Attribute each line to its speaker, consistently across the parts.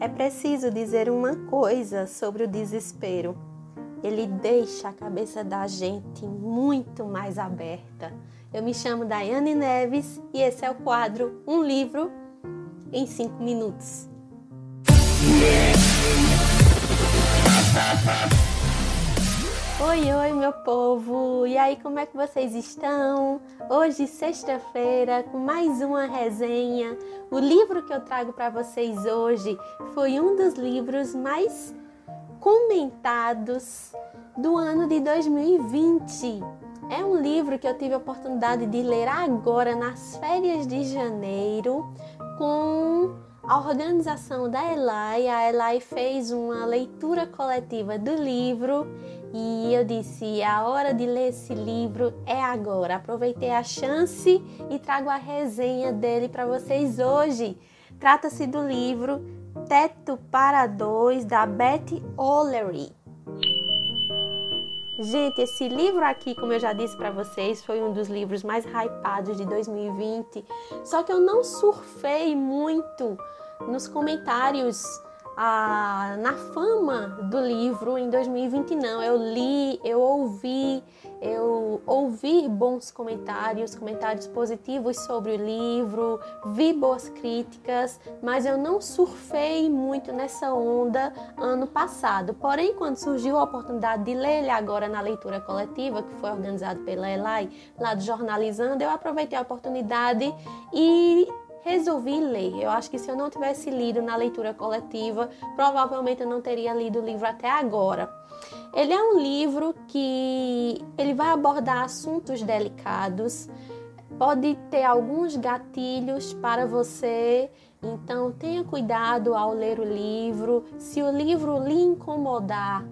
Speaker 1: É preciso dizer uma coisa sobre o desespero. Ele deixa a cabeça da gente muito mais aberta. Eu me chamo Daiane Neves e esse é o quadro Um Livro em 5 Minutos. Oi, oi, meu povo! E aí, como é que vocês estão? Hoje, sexta-feira, com mais uma resenha. O livro que eu trago para vocês hoje foi um dos livros mais comentados do ano de 2020. É um livro que eu tive a oportunidade de ler agora nas férias de janeiro com a organização da Elai, a Elai fez uma leitura coletiva do livro e eu disse: a hora de ler esse livro é agora. Aproveitei a chance e trago a resenha dele para vocês hoje. Trata-se do livro Teto para Dois, da Betty O'Leary. Gente, esse livro aqui, como eu já disse para vocês, foi um dos livros mais hypados de 2020. Só que eu não surfei muito nos comentários a, na fama do livro em 2020 não. Eu li, eu ouvi, eu ouvi bons comentários, comentários positivos sobre o livro, vi boas críticas, mas eu não surfei muito nessa onda ano passado. Porém, quando surgiu a oportunidade de ler ele agora na leitura coletiva, que foi organizado pela Elai, lá do Jornalizando, eu aproveitei a oportunidade e resolvi ler. Eu acho que se eu não tivesse lido na leitura coletiva, provavelmente eu não teria lido o livro até agora. Ele é um livro que ele vai abordar assuntos delicados, pode ter alguns gatilhos para você, então tenha cuidado ao ler o livro. Se o livro lhe incomodar,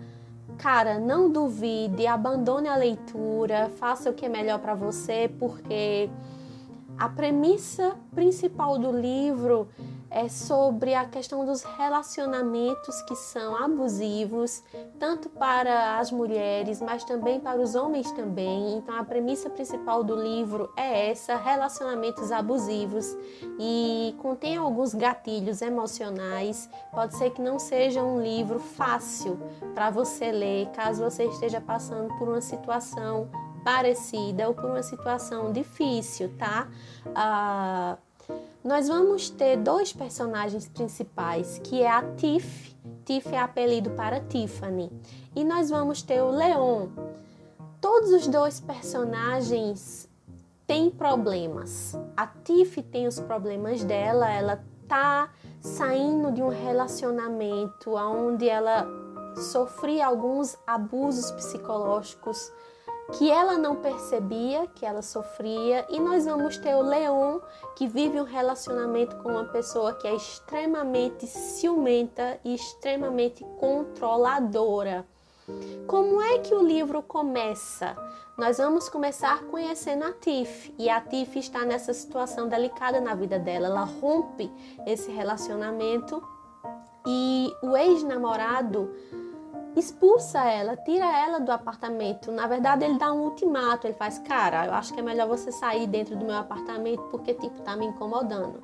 Speaker 1: cara, não duvide, abandone a leitura, faça o que é melhor para você, porque a premissa principal do livro é sobre a questão dos relacionamentos que são abusivos, tanto para as mulheres, mas também para os homens também. Então a premissa principal do livro é essa, relacionamentos abusivos e contém alguns gatilhos emocionais. Pode ser que não seja um livro fácil para você ler, caso você esteja passando por uma situação parecida ou por uma situação difícil, tá? Ah, nós vamos ter dois personagens principais, que é a Tiff. Tiff é apelido para Tiffany. E nós vamos ter o Leon. Todos os dois personagens têm problemas. A Tiff tem os problemas dela, ela tá saindo de um relacionamento onde ela sofria alguns abusos psicológicos que ela não percebia que ela sofria, e nós vamos ter o Leon, que vive um relacionamento com uma pessoa que é extremamente ciumenta e extremamente controladora. Como é que o livro começa? Nós vamos começar conhecendo a Tiff, e a Tiff está nessa situação delicada na vida dela. Ela rompe esse relacionamento e o ex-namorado expulsa ela, tira ela do apartamento. Na verdade, ele dá um ultimato, ele faz, cara, eu acho que é melhor você sair dentro do meu apartamento porque tipo tá me incomodando.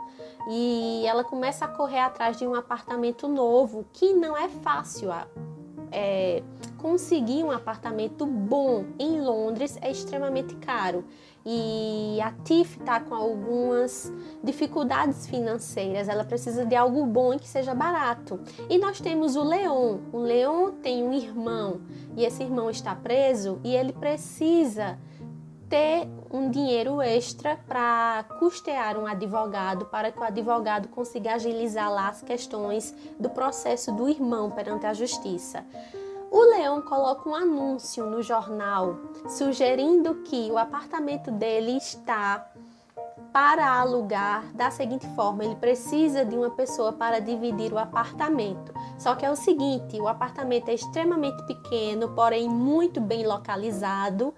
Speaker 1: E ela começa a correr atrás de um apartamento novo, que não é fácil. É, conseguir um apartamento bom em Londres é extremamente caro e a Tiff está com algumas dificuldades financeiras, ela precisa de algo bom e que seja barato. E nós temos o Leon. O Leon tem um irmão e esse irmão está preso e ele precisa ter um dinheiro extra para custear um advogado, para que o advogado consiga agilizar lá as questões do processo do irmão perante a justiça. O leão coloca um anúncio no jornal sugerindo que o apartamento dele está para alugar da seguinte forma: ele precisa de uma pessoa para dividir o apartamento. Só que é o seguinte: o apartamento é extremamente pequeno, porém muito bem localizado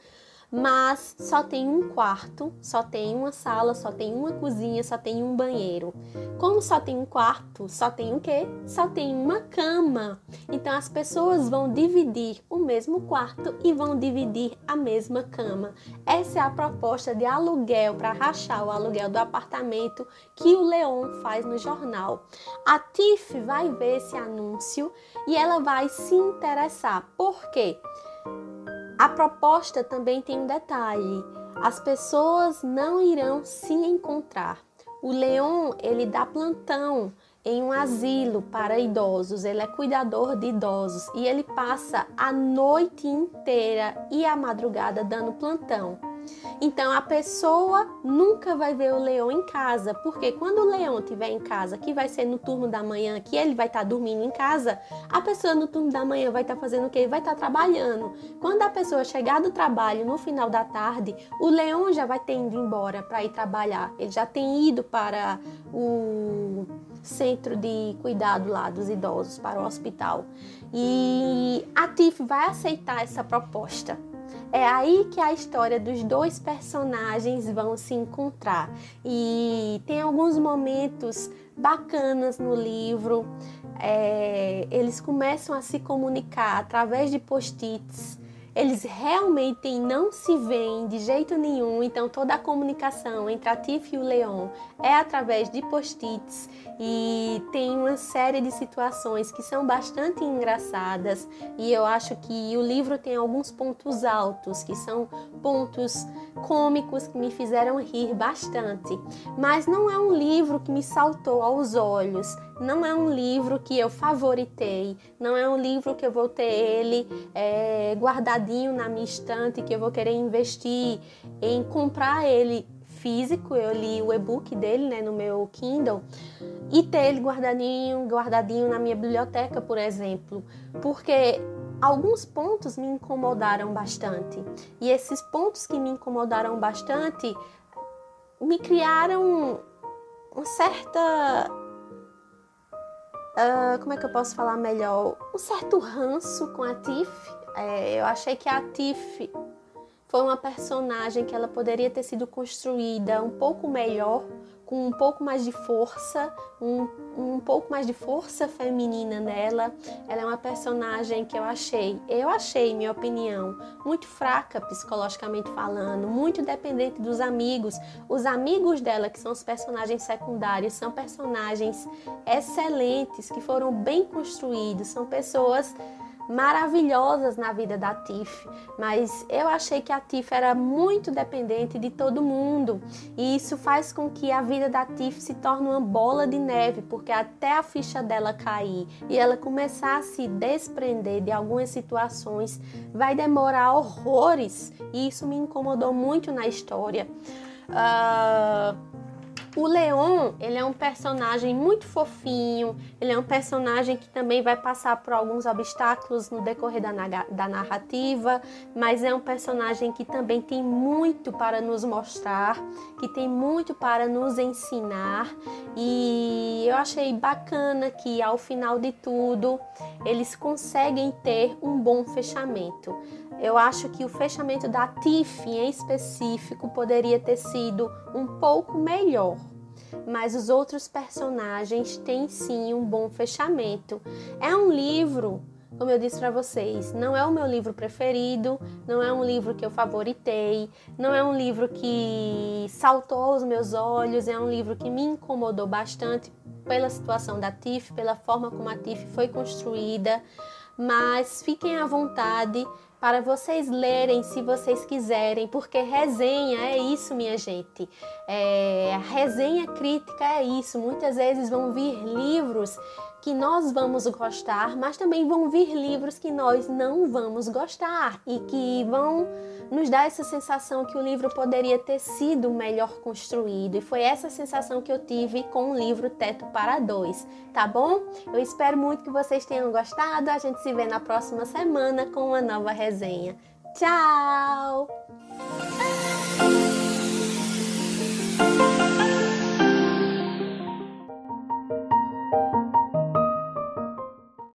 Speaker 1: mas só tem um quarto, só tem uma sala, só tem uma cozinha, só tem um banheiro. Como só tem um quarto, só tem o quê? Só tem uma cama. Então as pessoas vão dividir o mesmo quarto e vão dividir a mesma cama. Essa é a proposta de aluguel para rachar o aluguel do apartamento que o Leon faz no jornal. A Tiff vai ver esse anúncio e ela vai se interessar. Por quê? A proposta também tem um detalhe: as pessoas não irão se encontrar. O Leon ele dá plantão em um asilo para idosos, ele é cuidador de idosos e ele passa a noite inteira e a madrugada dando plantão. Então a pessoa nunca vai ver o leão em casa, porque quando o leão estiver em casa, que vai ser no turno da manhã, que ele vai estar tá dormindo em casa, a pessoa no turno da manhã vai estar tá fazendo o quê? Vai estar tá trabalhando. Quando a pessoa chegar do trabalho no final da tarde, o leão já vai ter ido embora para ir trabalhar. Ele já tem ido para o centro de cuidado lá dos idosos, para o hospital. E a TIF vai aceitar essa proposta. É aí que a história dos dois personagens vão se encontrar. E tem alguns momentos bacanas no livro. É, eles começam a se comunicar através de post-its eles realmente não se veem de jeito nenhum, então toda a comunicação entre a Tiff e o Leon é através de post-its e tem uma série de situações que são bastante engraçadas e eu acho que o livro tem alguns pontos altos, que são pontos cômicos que me fizeram rir bastante. Mas não é um livro que me saltou aos olhos, não é um livro que eu favoritei, não é um livro que eu vou ter ele é, guardadinho na minha estante, que eu vou querer investir em comprar ele físico, eu li o e-book dele né, no meu Kindle, e ter ele guardadinho, guardadinho na minha biblioteca, por exemplo, porque alguns pontos me incomodaram bastante. E esses pontos que me incomodaram bastante me criaram uma certa. Uh, como é que eu posso falar melhor? Um certo ranço com a Tiff. É, eu achei que a Tiff foi uma personagem que ela poderia ter sido construída um pouco melhor, um pouco mais de força, um, um pouco mais de força feminina nela. Ela é uma personagem que eu achei, eu achei, minha opinião, muito fraca psicologicamente falando, muito dependente dos amigos. Os amigos dela, que são os personagens secundários, são personagens excelentes, que foram bem construídos, são pessoas maravilhosas na vida da Tiff, mas eu achei que a Tiff era muito dependente de todo mundo e isso faz com que a vida da Tiff se torne uma bola de neve, porque até a ficha dela cair e ela começar a se desprender de algumas situações vai demorar horrores e isso me incomodou muito na história. Uh, o Leon, ele é um personagem muito fofinho, ele é um personagem que também vai passar por alguns obstáculos no decorrer da, da narrativa, mas é um personagem que também tem muito para nos mostrar, que tem muito para nos ensinar, e eu achei bacana que ao final de tudo eles conseguem ter um bom fechamento. Eu acho que o fechamento da TIF em específico poderia ter sido um pouco melhor, mas os outros personagens têm sim um bom fechamento. É um livro, como eu disse para vocês, não é o meu livro preferido, não é um livro que eu favoritei, não é um livro que saltou aos meus olhos, é um livro que me incomodou bastante pela situação da TIF, pela forma como a TIF foi construída, mas fiquem à vontade para vocês lerem se vocês quiserem, porque resenha é isso, minha gente. É, resenha crítica é isso. Muitas vezes vão vir livros que nós vamos gostar, mas também vão vir livros que nós não vamos gostar e que vão nos dar essa sensação que o livro poderia ter sido melhor construído. E foi essa sensação que eu tive com o livro Teto para Dois, tá bom? Eu espero muito que vocês tenham gostado. A gente se vê na próxima semana com uma nova resenha. Tchau!